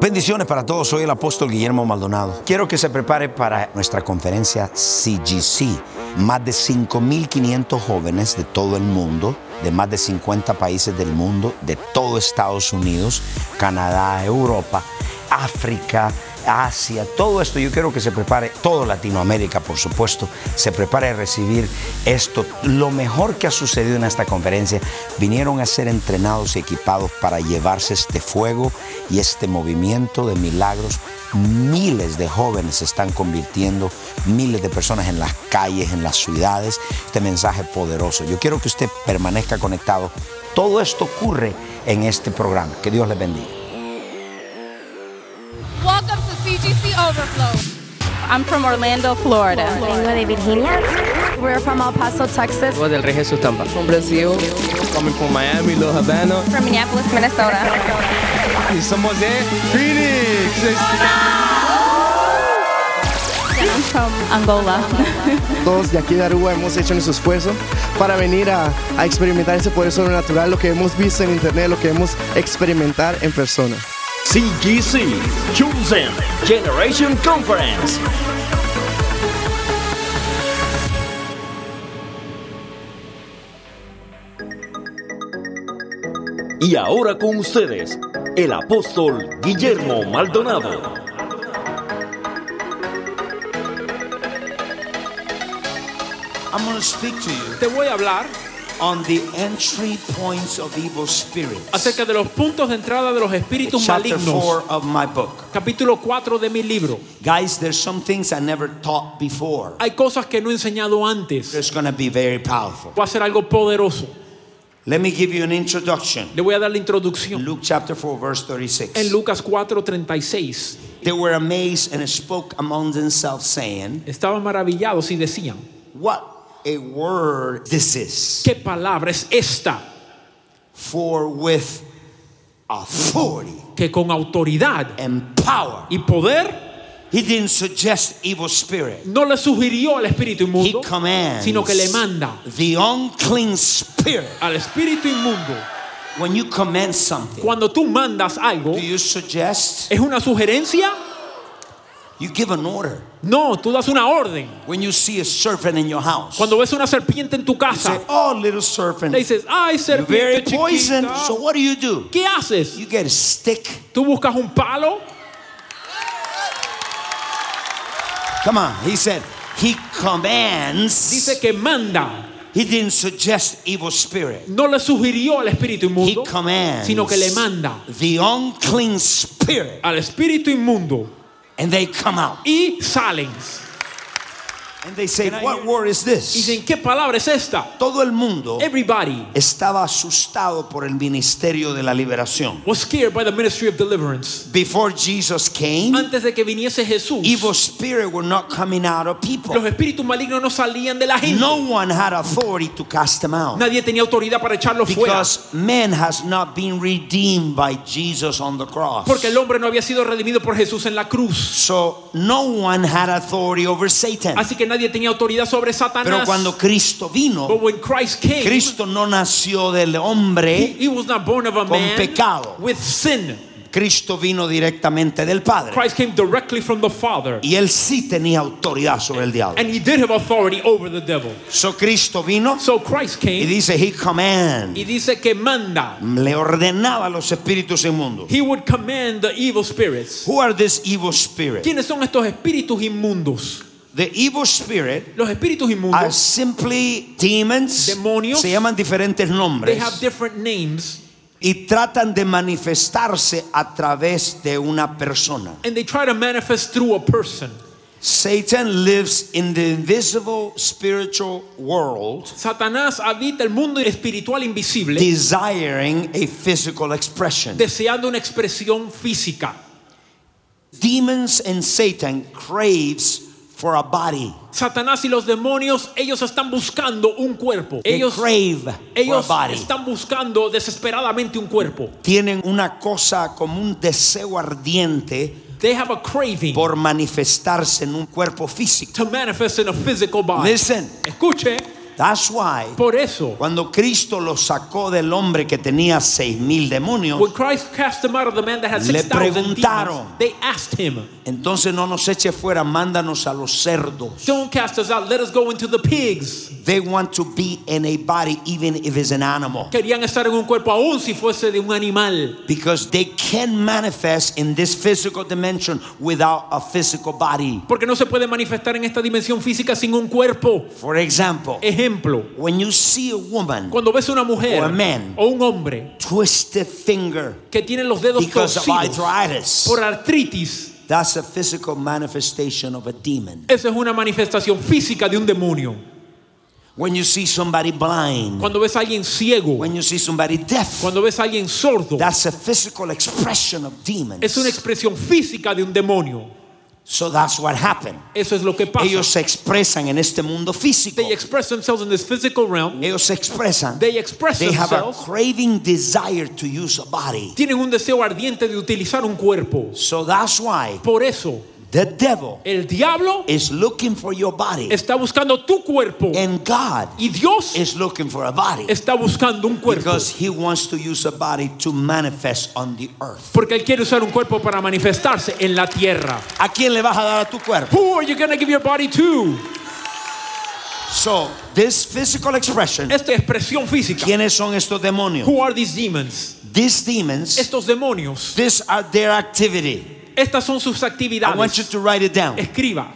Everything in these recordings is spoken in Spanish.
Bendiciones para todos, soy el apóstol Guillermo Maldonado. Quiero que se prepare para nuestra conferencia CGC. Más de 5.500 jóvenes de todo el mundo, de más de 50 países del mundo, de todo Estados Unidos, Canadá, Europa, África, Asia, todo esto yo quiero que se prepare, todo Latinoamérica por supuesto, se prepare a recibir esto. Lo mejor que ha sucedido en esta conferencia, vinieron a ser entrenados y equipados para llevarse este fuego y este movimiento de milagros. Miles de jóvenes se están convirtiendo, miles de personas en las calles, en las ciudades. Este mensaje poderoso. Yo quiero que usted permanezca conectado. Todo esto ocurre en este programa. Que Dios les bendiga. Welcome to CGC Overflow. I'm from Orlando, Florida. Vengo de Virginia. We're from El Paso, Texas. Voz del Rey Jesús Tampa. From Brasil. Coming from Miami, Little Havana. From Minneapolis, Minnesota. Y somos de Phoenix. I'm from Angola. Todos de aquí de Aruba hemos hecho nuestro esfuerzo para venir a, a experimentar ese poder sobrenatural, lo que hemos visto en internet, lo que hemos experimentar en persona. CGC, Chosen Generation Conference. Y ahora con ustedes, el apóstol Guillermo Maldonado. Te voy a hablar on the entry points of evil spirits. acerca de los puntos de entrada de los espíritus Chapter malignos. 4 of my book. Capítulo 4 de mi libro. Guys, there's some things I never taught before. Hay cosas que no he enseñado antes. It's going to be very powerful. Va a ser algo poderoso. Let me give you an introduction. Le voy a dar la introducción. Luke chapter 4 verse 36. En Lucas 4:36 They were amazed and spoke among themselves saying, estaban maravillados y decían, What a word this is. ¿qué palabra es esta? For with authority Que con autoridad and power. y poder He didn't suggest evil spirit. no le sugirió al espíritu He inmundo, commands sino que le manda the unclean spirit. al espíritu inmundo. When you command something, Cuando tú mandas algo, do you suggest? ¿es una sugerencia? You give an order. No, tú das una orden. When you see a serpent in your house, Cuando ves una serpiente en tu you casa, say, "Oh, little serpent, le dices, ay, you're very serpiente poison." So what do you do? ¿Qué haces? You get a stick. Tú buscas un palo. Come on. He said he commands. Dice que manda. He didn't suggest evil spirit. No le sugirió al espíritu He inmundo, commands sino que le manda the unclean spirit, al espíritu inmundo and they come out. y salen. And they say, I "What word is Y this?" dicen, ¿qué palabra es esta? Todo el mundo Everybody estaba asustado por el ministerio de la liberación. was scared by the ministry of deliverance. Before Jesus came, Antes de que viniese Jesús, evil spirit were not coming out of people. los espíritus malignos no salían de la gente. No one had authority to cast them out Nadie tenía autoridad para echarlos fuera. because man has not been redeemed by Jesus on the cross. Porque el hombre no había sido redimido por Jesús en la cruz. So no one had authority over Satan. Así que nadie tenía autoridad sobre Pero Satanás. cuando Cristo vino, when Christ came, Cristo no nació del hombre, he was not born of a con man pecado. with sin. Cristo vino directamente del Padre. Christ came directly from the Father. Y él sí tenía autoridad sobre el diablo. And he did have authority over the devil. So Cristo vino So Christ y came dice, he command. y dice que manda. Le ordenaba a los espíritus inmundos. He would command the evil spirits. Who are these evil spirits? ¿Quiénes son estos espíritus inmundos? The evil spirit Los espíritus are simply demons. Demonios. Se llaman diferentes they have different names Y tratan de manifestarse a través de una persona. and they try to manifest through a person. Satan lives in the invisible spiritual world, Satanás habita el mundo espiritual invisible desiring a physical expression. deseando una expresión física. Demons and Satan craves for a body. Satanás y los demonios, ellos están buscando un cuerpo. They Ellos, ellos están buscando desesperadamente un cuerpo. Tienen una cosa como un deseo ardiente They have a craving por manifestarse en un cuerpo físico. to manifest in a physical body. Listen, Escuche, that's why por eso, cuando Cristo lo sacó del hombre que tenía seis mil demonios, when Christ cast them out of the man that had Le 6,000 preguntaron. demons, they asked him, entonces no nos eche fuera, mándanos a los cerdos. Don't cast us out, let us go into the pigs. They want to be in a body even if it's an animal. Querían estar en un cuerpo aún si fuese de un animal. Because they can manifest in this physical dimension without a physical body. Porque no se puede manifestar en esta dimensión física sin un cuerpo. For example, Ejemplo, when you see a woman cuando ves una mujer Or a man. o un hombre twisted finger que tiene los dedos because of torcidos arthritis, por artritis, that's a physical manifestation of a demon. eso es una manifestación física de un demonio. When you see somebody blind, Cuando ves a alguien ciego, when you see somebody deaf, cuando ves a alguien sordo, that's a physical expression of demons. es una expresión física de un demonio. So that's what happened. Eso es lo que pasa. Ellos se expresan en este mundo físico. They express themselves in this physical realm. Ellos se expresan. They express They have a craving desire to use a body. Tienen un deseo ardiente de utilizar un cuerpo. So that's why Por eso, the devil el diablo is looking for your body. está buscando tu cuerpo And God y Dios is looking for a body. está buscando un cuerpo. Because he wants to use a body to manifest on the earth. Porque él quiere usar un cuerpo para manifestarse en la tierra. ¿A quién le vas a dar a tu cuerpo? Who are you going to give your body to? So, this physical expression, Esta expresión física. ¿quiénes son estos demonios? Who are these demons? These demons, Estos demonios. these are their activity. Estas son sus I want you actividades. to write it down. Escriba.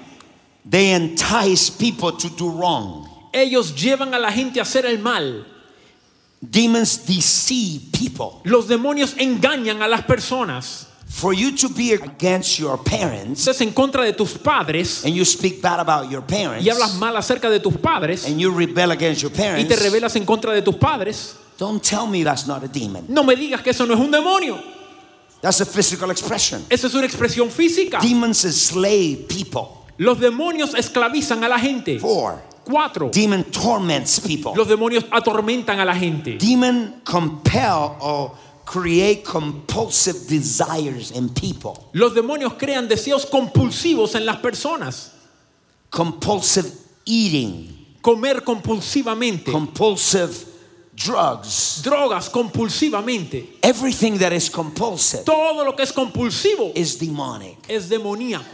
They entice people to do wrong. Ellos llevan a la gente a hacer el mal. Demons deceive people. Los demonios engañan a las personas. For you to be against your parents Estás en contra de tus padres and you speak bad about your parents y hablas mal acerca de tus padres and you rebel against your y te parents, rebelas en contra de tus padres. don't tell me that's not a demon. No me digas que eso no es un demonio. That's a physical expression. Eso es una expresión física. Demons enslave people. Los demonios esclavizan a la gente. Four, Cuatro. demon torments people. Los demonios atormentan a la gente. Demon compel or create compulsive desires in people. Los demonios crean deseos compulsivos en las personas. Compulsive eating, Comer compulsivamente. compulsive drugs. Drogas compulsivamente. Everything that is compulsive Todo lo que es compulsivo is demonic. es demoníaco.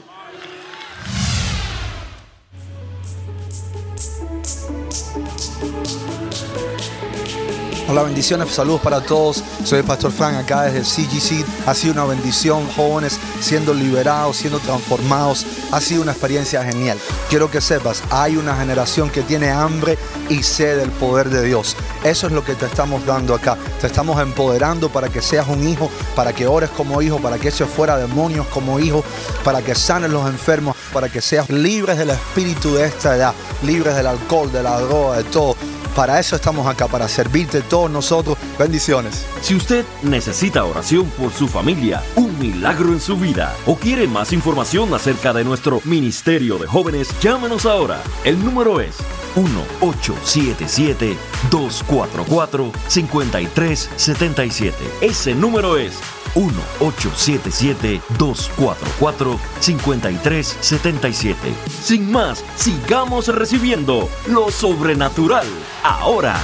Hola, bendiciones, saludos para todos. Soy el Pastor Frank acá desde CGC. Ha sido una bendición, jóvenes siendo liberados, siendo transformados. Ha sido una experiencia genial. Quiero que sepas, hay una generación que tiene hambre y sed del poder de Dios. Eso es lo que te estamos dando acá. Te estamos empoderando para que seas un hijo, para que ores como hijo, para que eches fuera demonios como hijo, para que sanes los enfermos, para que seas libres del espíritu de esta edad, libres del alcohol, de la droga, de todo. Para eso estamos acá, para servirte todos nosotros. Bendiciones. Si usted necesita oración por su familia, un milagro en su vida o quiere más información acerca de nuestro ministerio de jóvenes, llámenos ahora. El número es 1-877-244-5377. Ese número es 1-877-244-5377. Sin más, sigamos recibiendo lo sobrenatural ahora.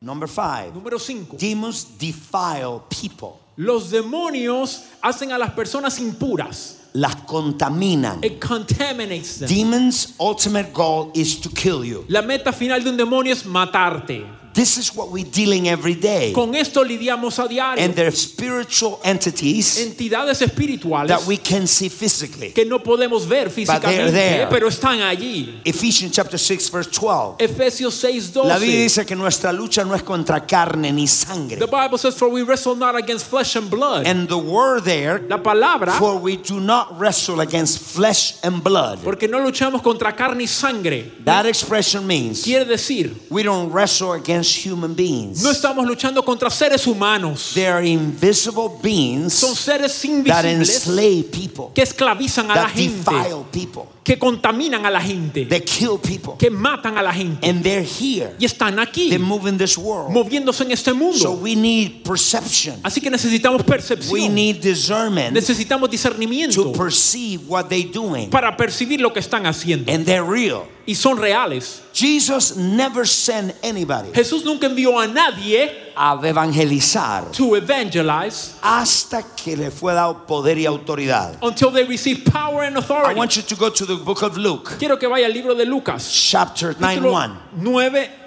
Number five, Número 5. demons defile people, Los demonios hacen a las personas impuras. Las contaminan. It contaminates them. Demons' ultimate goal is to kill you. La meta final de un demonio es matarte. This is what we're dealing every day. Con esto lidiamos a diario. And they're spiritual entities Entidades espirituales that we can see physically. que no podemos ver they're físicamente, there. pero están allí. Ephesians chapter 6 verse 12. Efesios 6:12. La Biblia dice que nuestra lucha no es contra carne ni sangre. The Bible says, For we wrestle not against flesh and blood. And the word there, La palabra, for we do not wrestle against flesh and blood. porque no luchamos contra carne y sangre. That expression means Quiere decir, we don't wrestle against human beings. no estamos luchando contra seres humanos. They are invisible beings Son seres that enslave people, que esclavizan a la that gente, defile people, que contaminan a la gente, that kill people. que matan a la gente. And they're here. Y están aquí, this world. moviéndose en este So mundo. we need perception. Así que necesitamos We percepción. need discernment Necesitamos to discernimiento perceive what they're doing. para percibir lo que están haciendo. And they're real. Y son reales. Jesus never sent anybody Jesús nunca envió a nadie a evangelizar to evangelize hasta que le fue dado poder y autoridad. until they receive power and I authority. want you to go to the book of Luke, Quiero que vaya al libro de Lucas, chapter 9 capítulo 1.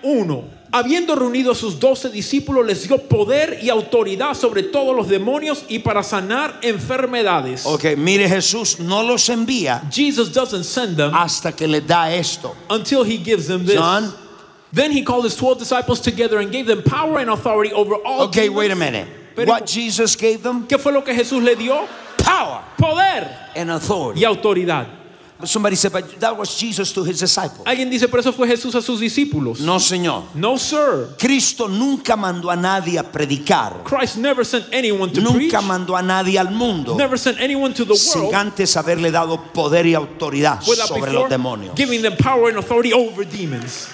9:1. Habiendo reunido a sus doce discípulos, les dio poder y autoridad sobre todos los demonios y para sanar enfermedades. Ok, mire, Jesús no los envía Jesus doesn't send them hasta que les da esto. until he gives them this. John, Then he called his 12 disciples together and gave them power and authority over all. okay, demons. wait a minute. Pero- What Jesus gave them? ¿Qué fue lo que Jesús le dio? Power Poder and authority. y autoridad. Somebody said, but that was Jesus to his disciples. Alguien dice, pero eso fue Jesús a sus discípulos. No, Señor. No, sir. Cristo nunca mandó a nadie a predicar. Christ never sent anyone to preach. Nunca mandó a nadie al mundo Never sent anyone to the world. sin antes haberle dado poder y autoridad sobre before los demonios. giving them power and authority over demons.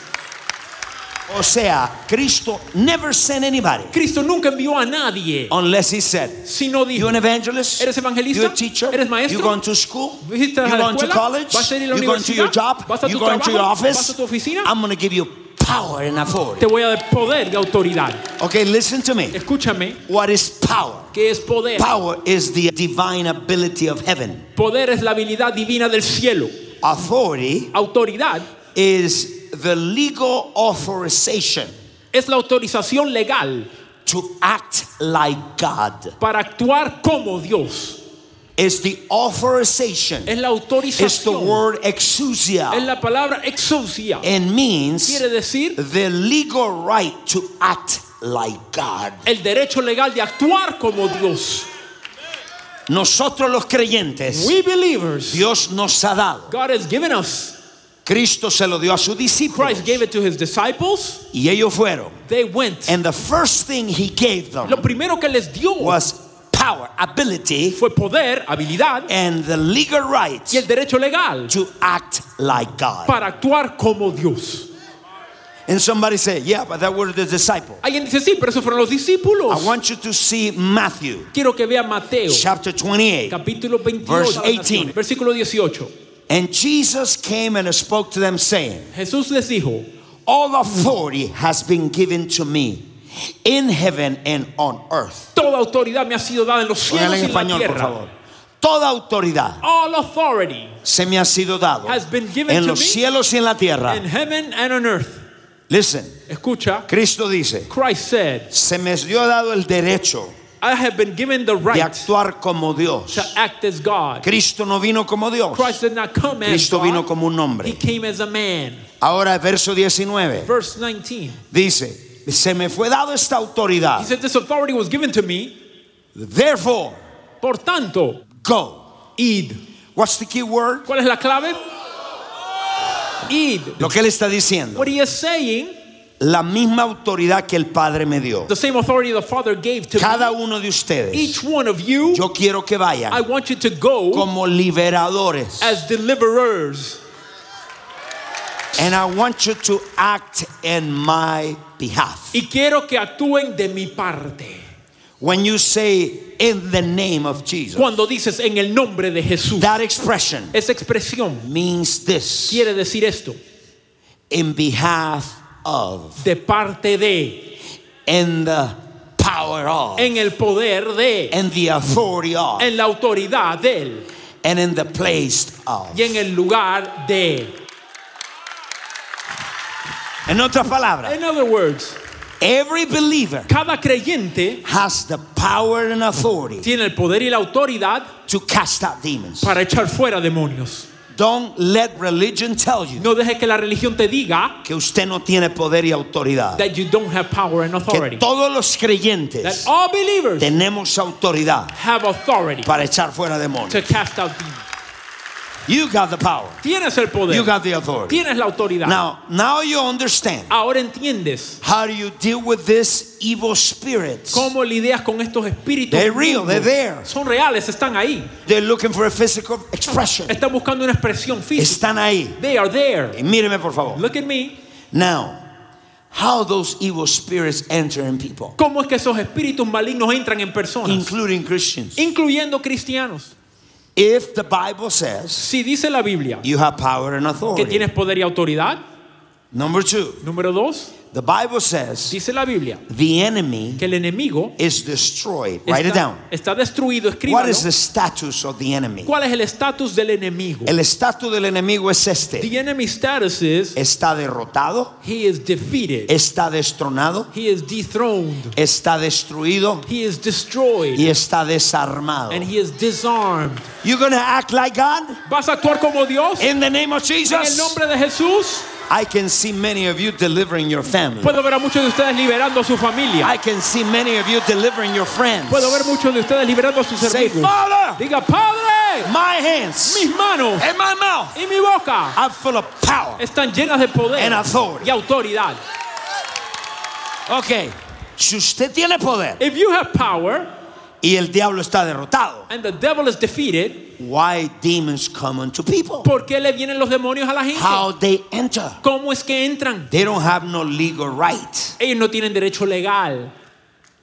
O sea, Cristo never sent anybody Cristo nunca envió a nadie, unless he said, sino You dijo, an evangelist? ¿Eres evangelista? You a teacher? ¿Eres maestro? You going to school? ¿Fuiste You going to college? ¿Vas a ir a la You going to your job? ¿Vas a You tu going to your office? ¿Vas a tu oficina? I'm going to give you power and authority. Te voy a dar poder y autoridad. Okay, listen to me. Escúchame, What is power? ¿qué es poder? Power is the divine ability of heaven. Poder es la habilidad divina del cielo. Authority Autoridad is the legal authorization es la autorización legal to act like God. para actuar como Dios. Is the authorization. Es la It's the autorización. word Es exousia. la palabra exousia. and means Quiere decir the legal right to act like God. el derecho legal de actuar como Dios. Nosotros los creyentes, We believers, Dios nos ha dado. God has given us. Cristo se lo dio a sus discípulos Christ gave it to his disciples. y ellos fueron. They went. And the first thing he gave them Lo primero que les dio was power, ability, fue poder, habilidad and the legal right y el derecho legal to act like God. para actuar como Dios. And somebody said, Yeah, but that were the disciples. Alguien dice, sí, pero esos fueron los discípulos. I want you to see Matthew Quiero que vea Mateo, chapter 28. capítulo 28, Verse 18. versículo 18. And Jesus came and spoke to them, saying, Jesús les dijo, All authority has been given to me in heaven and on earth. toda autoridad me ha sido dada en los cielos y en la por tierra. favor. Toda autoridad All authority se me ha sido dado has been given en to los me cielos y en la tierra. in heaven and on earth. Listen, Escucha, Cristo dice, Christ said, se me dio dado el derecho I have been given the de right actuar como Dios. to act as God. Cristo no vino como Dios. Christ did not come as Cristo vino God. como un hombre. He came as a man. Ahora, verso 19, Verse 19. dice, se me fue dado esta autoridad. He said, This authority was given to me. Therefore, Por tanto, go. id. What's the key word? ¿Cuál es la clave? Id. Lo que él está diciendo. What he is saying, La misma autoridad que el Padre me dio. the same authority the Father gave to Cada uno de ustedes, Each one of you, yo quiero que I vayan want you to go como liberadores. as deliverers. And I want you to act in my behalf. Y quiero que actúen de mi parte. When you say in the name of Jesus, Cuando dices en el nombre de Jesús, that expression esa expresión means this quiere decir esto. in behalf of, De parte de, in the power of, en el poder de, in the authority of, en la autoridad de él and in the place of. y en el lugar de. En otras palabras, In other words, Every believer Cada creyente has the power and authority tiene el poder y la autoridad to cast out demons. para echar fuera demonios. Don't let religion tell you No dejes que la religión te diga que usted no tiene poder y autoridad. that you don't have power and Que authority. todos los That creyentes all believers tenemos autoridad have authority para echar fuera demonios. to cast out demons. You got the power. Tienes el poder. You got the authority. Tienes la autoridad. Now, now you understand Ahora entiendes how do you deal with this evil spirits. cómo lidias con estos espíritus. They're real, they're there. Son reales, están ahí. They're looking for a physical expression. Están buscando una expresión física. Están ahí. They are there. Y míreme por favor. Look at me. Now, how those evil spirits enter in people, ¿Cómo es que esos espíritus malignos entran en personas? including Christians. incluyendo cristianos. If the Bible says Si dice la Biblia you have power and authority. que tienes poder y autoridad, Number two, número dos, the Bible says dice la Biblia the enemy que el enemigo is destroyed. Write it está, down. está destruido. What Escríbalo. is the status of the enemy? ¿Cuál es el estatus del enemigo? El estatus del enemigo es este. The enemy status is Está derrotado, he is defeated, está destronado, he is dethroned, está destruido he is destroyed, y está desarmado. and he is disarmed. You're going to act like God ¿Vas a actuar como Dios? in the name of En el Jesus? nombre de Jesús, I can see many of you delivering your family. puedo ver a muchos de ustedes liberando a su familia. I can see many of you delivering your friends. Puedo ver muchos de ustedes liberando a sus Say, hermanos. Father, Diga, Padre, my hands mis manos and my mouth y mi boca are full of power. están llenas de poder And authority. y autoridad. Ok, si usted tiene poder If you have power y el diablo está derrotado, and the devil is defeated, why demons come unto people? ¿por qué le vienen los demonios a la gente? How they enter? ¿Cómo es que entran? They don't have no legal right. Ellos no tienen derecho legal.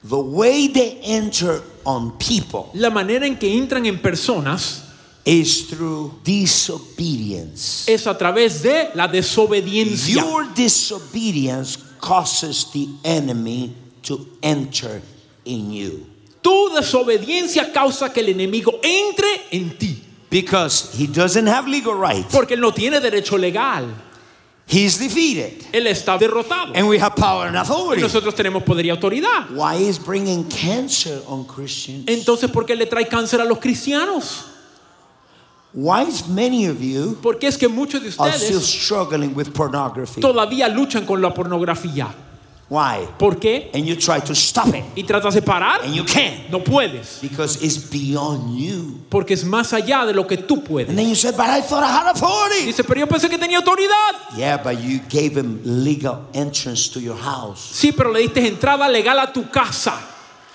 The way they enter on people La manera en que entran en personas is through disobedience. es a través de la desobediencia. Your disobedience causes the enemy to enter in you Tu desobediencia causa que el enemigo entre en ti. because he doesn't have legal right. Porque él no tiene derecho legal. He's defeated, Él está derrotado. and we have power and Y authority. nosotros tenemos poder y autoridad. Why is bringing cancer on Christians? Entonces, ¿por qué le trae cáncer a los cristianos? Why is many of you Porque es que muchos de are still ustedes struggling with pornography? todavía luchan con la pornografía. Why? ¿Por qué? And you try to stop it, Y tratas de parar. and you can't No puedes. because it's beyond you. Porque es más allá de lo que tú And puedes. then you say, "But I thought I had authority." Dice, pero yo pensé que tenía autoridad. Yeah, but you gave him legal entrance to your house. Sí, pero le diste entrada legal a tu casa.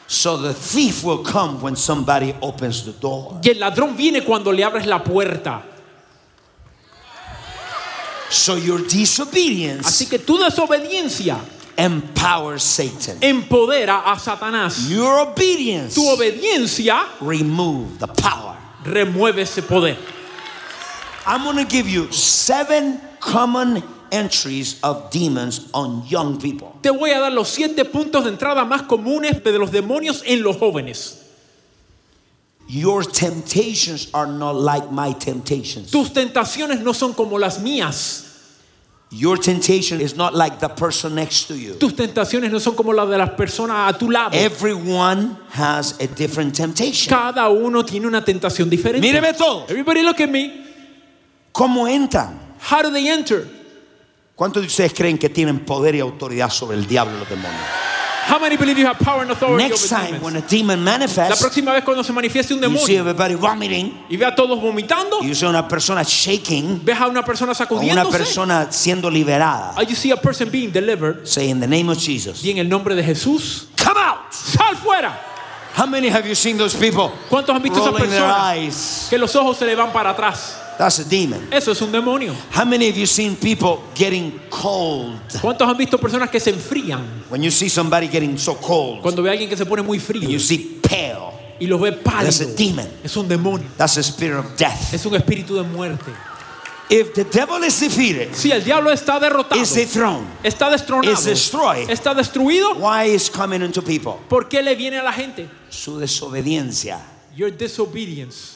So the thief will come when somebody opens the door. Y el ladrón viene cuando le abres la puerta. So your disobedience Así que tu desobediencia empowers Satan. empodera a Satanás. Your obedience Tu obediencia remove the power. remueve ese poder. I'm going to give you seven common entries of demons on young people. Te voy a dar los siete puntos de entrada más comunes de los demonios en los jóvenes. Your temptations are not like my temptations. Tus tentaciones no son como las mías. Your temptation is not like the person next to you. Tus tentaciones no son como las de las personas a tu lado. Everyone has a different temptation. Cada uno tiene una tentación diferente. Míreme todo. Everybody look at me. ¿Cómo entran? How do they enter? ¿Cuántos de ustedes creen que tienen poder y autoridad sobre el diablo y los demonios? How many believe you have power and authority Next over time demons? when a demon La manifests, próxima vez cuando se manifieste un you see demonio everybody vomiting, y ve a todos vomitando, you see una persona shaking, ves a una persona o una sacudiéndose, persona siendo liberada. you see a person being delivered, Say in the name of Jesus, y en el nombre de Jesús, come out. sal fuera. How many have you seen those people ¿Cuántos han visto esas personas que los ojos se le van para atrás? That's a demon. Eso es un demonio. How many of you seen people getting cold? ¿Cuántos han visto personas que se enfrían When you see somebody getting so cold, cuando ve a alguien que se pone muy frío and you see pale, y los ve that's a pálidos? demon. Es un demonio. That's a spirit of death. Es un espíritu de muerte. If the devil is defeated, Si el diablo está derrotado, is dethroned, está destronado, is destroyed. está destruido, why is coming into people? ¿por qué le viene a la gente? Su desobediencia. Your disobedience.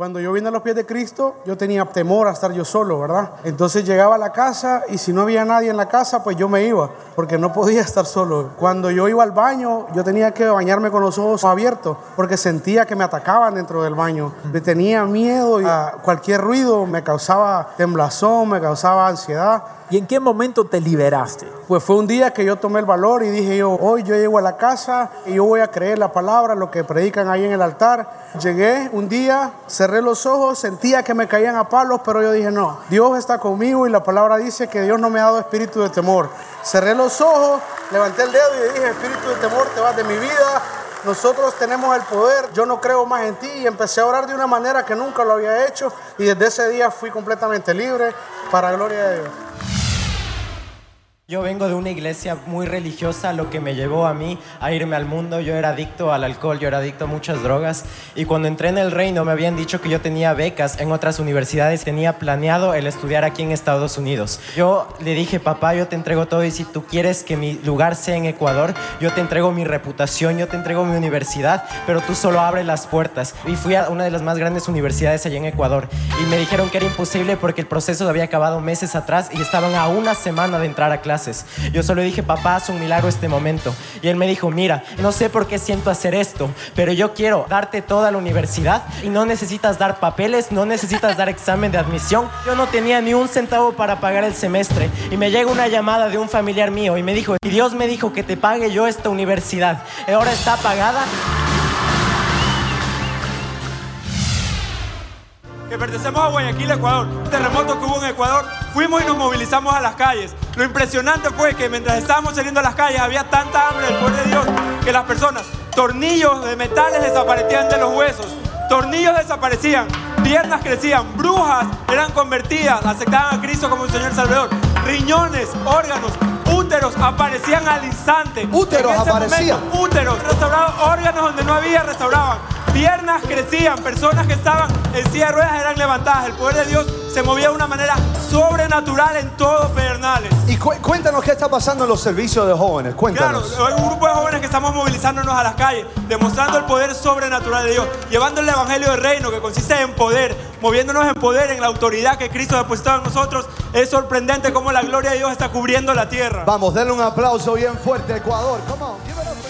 Cuando yo vine a los pies de Cristo, yo tenía temor a estar yo solo, ¿verdad? Entonces llegaba a la casa y si no había nadie en la casa, pues yo me iba, porque no podía estar solo. Cuando yo iba al baño, yo tenía que bañarme con los ojos abiertos, porque sentía que me atacaban dentro del baño. Me tenía miedo y a cualquier ruido me causaba temblazón, me causaba ansiedad. ¿Y en qué momento te liberaste? Pues fue un día que yo tomé el valor y dije yo, hoy yo llego a la casa y yo voy a creer la palabra, lo que predican ahí en el altar. Llegué un día, cerré los ojos, sentía que me caían a palos, pero yo dije, no, Dios está conmigo y la palabra dice que Dios no me ha dado espíritu de temor. Cerré los ojos, levanté el dedo y dije, espíritu de temor, te vas de mi vida, nosotros tenemos el poder, yo no creo más en ti y empecé a orar de una manera que nunca lo había hecho y desde ese día fui completamente libre para gloria de Dios. Yo vengo de una iglesia muy religiosa, lo que me llevó a mí a irme al mundo. Yo era adicto al alcohol, yo era adicto a muchas drogas. Y cuando entré en el reino me habían dicho que yo tenía becas en otras universidades, tenía planeado el estudiar aquí en Estados Unidos. Yo le dije, papá, yo te entrego todo y si tú quieres que mi lugar sea en Ecuador, yo te entrego mi reputación, yo te entrego mi universidad, pero tú solo abre las puertas. Y fui a una de las más grandes universidades allá en Ecuador. Y me dijeron que era imposible porque el proceso había acabado meses atrás y estaban a una semana de entrar a clase. Yo solo dije, papá, haz un milagro este momento. Y él me dijo, mira, no sé por qué siento hacer esto, pero yo quiero darte toda la universidad y no necesitas dar papeles, no necesitas dar examen de admisión. Yo no tenía ni un centavo para pagar el semestre y me llega una llamada de un familiar mío y me dijo, y Dios me dijo que te pague yo esta universidad. Ahora está pagada. Que pertenecemos a Guayaquil, Ecuador, terremoto que hubo en Ecuador, fuimos y nos movilizamos a las calles. Lo impresionante fue que mientras estábamos saliendo a las calles había tanta hambre del poder de Dios que las personas, tornillos de metales desaparecían de los huesos, tornillos desaparecían, piernas crecían, brujas eran convertidas, aceptaban a Cristo como un Señor Salvador, riñones, órganos, úteros aparecían al instante. Úteros aparecían. úteros, restauraban órganos donde no había, restauraban. Piernas crecían, personas que estaban en silla de ruedas eran levantadas. El poder de Dios se movía de una manera sobrenatural en todo Pedernales. Y cu- cuéntanos qué está pasando en los servicios de jóvenes. Claro, Cuéntanos. hay un grupo de jóvenes que estamos movilizándonos a las calles, demostrando el poder sobrenatural de Dios, llevando el evangelio del reino que consiste en poder, moviéndonos en poder, en la autoridad que Cristo ha depositado en nosotros. Es sorprendente cómo la gloria de Dios está cubriendo la tierra. Vamos, denle un aplauso bien fuerte a Ecuador. Come on, give it up.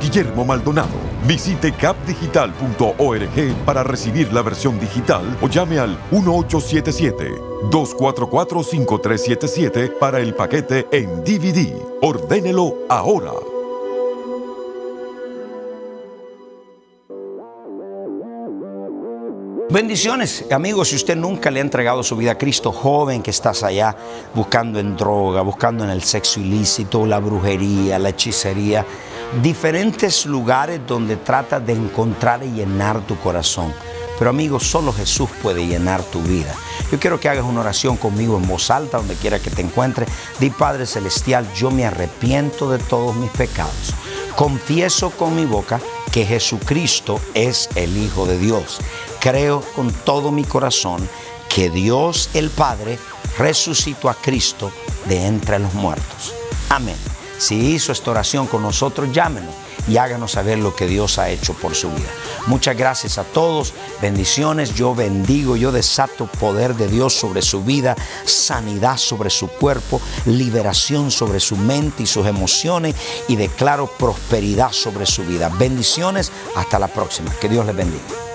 Guillermo Maldonado. Visite capdigital.org para recibir la versión digital o llame al 1877-244-5377 para el paquete en DVD. Ordénelo ahora. Bendiciones, amigos, si usted nunca le ha entregado su vida a Cristo, joven que estás allá buscando en droga, buscando en el sexo ilícito, la brujería, la hechicería, diferentes lugares donde trata de encontrar y llenar tu corazón. Pero amigos, solo Jesús puede llenar tu vida. Yo quiero que hagas una oración conmigo en voz alta, donde quiera que te encuentres. Di Padre Celestial, yo me arrepiento de todos mis pecados. Confieso con mi boca que Jesucristo es el Hijo de Dios. Creo con todo mi corazón que Dios el Padre resucitó a Cristo de entre los muertos. Amén. Si hizo esta oración con nosotros, llámenos y háganos saber lo que Dios ha hecho por su vida. Muchas gracias a todos, bendiciones, yo bendigo, yo desato poder de Dios sobre su vida, sanidad sobre su cuerpo, liberación sobre su mente y sus emociones y declaro prosperidad sobre su vida. Bendiciones, hasta la próxima, que Dios les bendiga.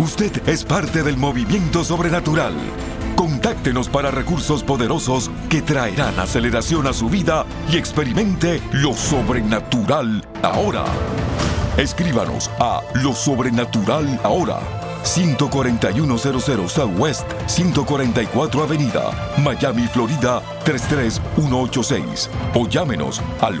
Usted es parte del movimiento sobrenatural. Contáctenos para recursos poderosos que traerán aceleración a su vida y experimente lo sobrenatural ahora. Escríbanos a Lo Sobrenatural Ahora, 14100 Southwest 144 Avenida, Miami, Florida 33186 o llámenos al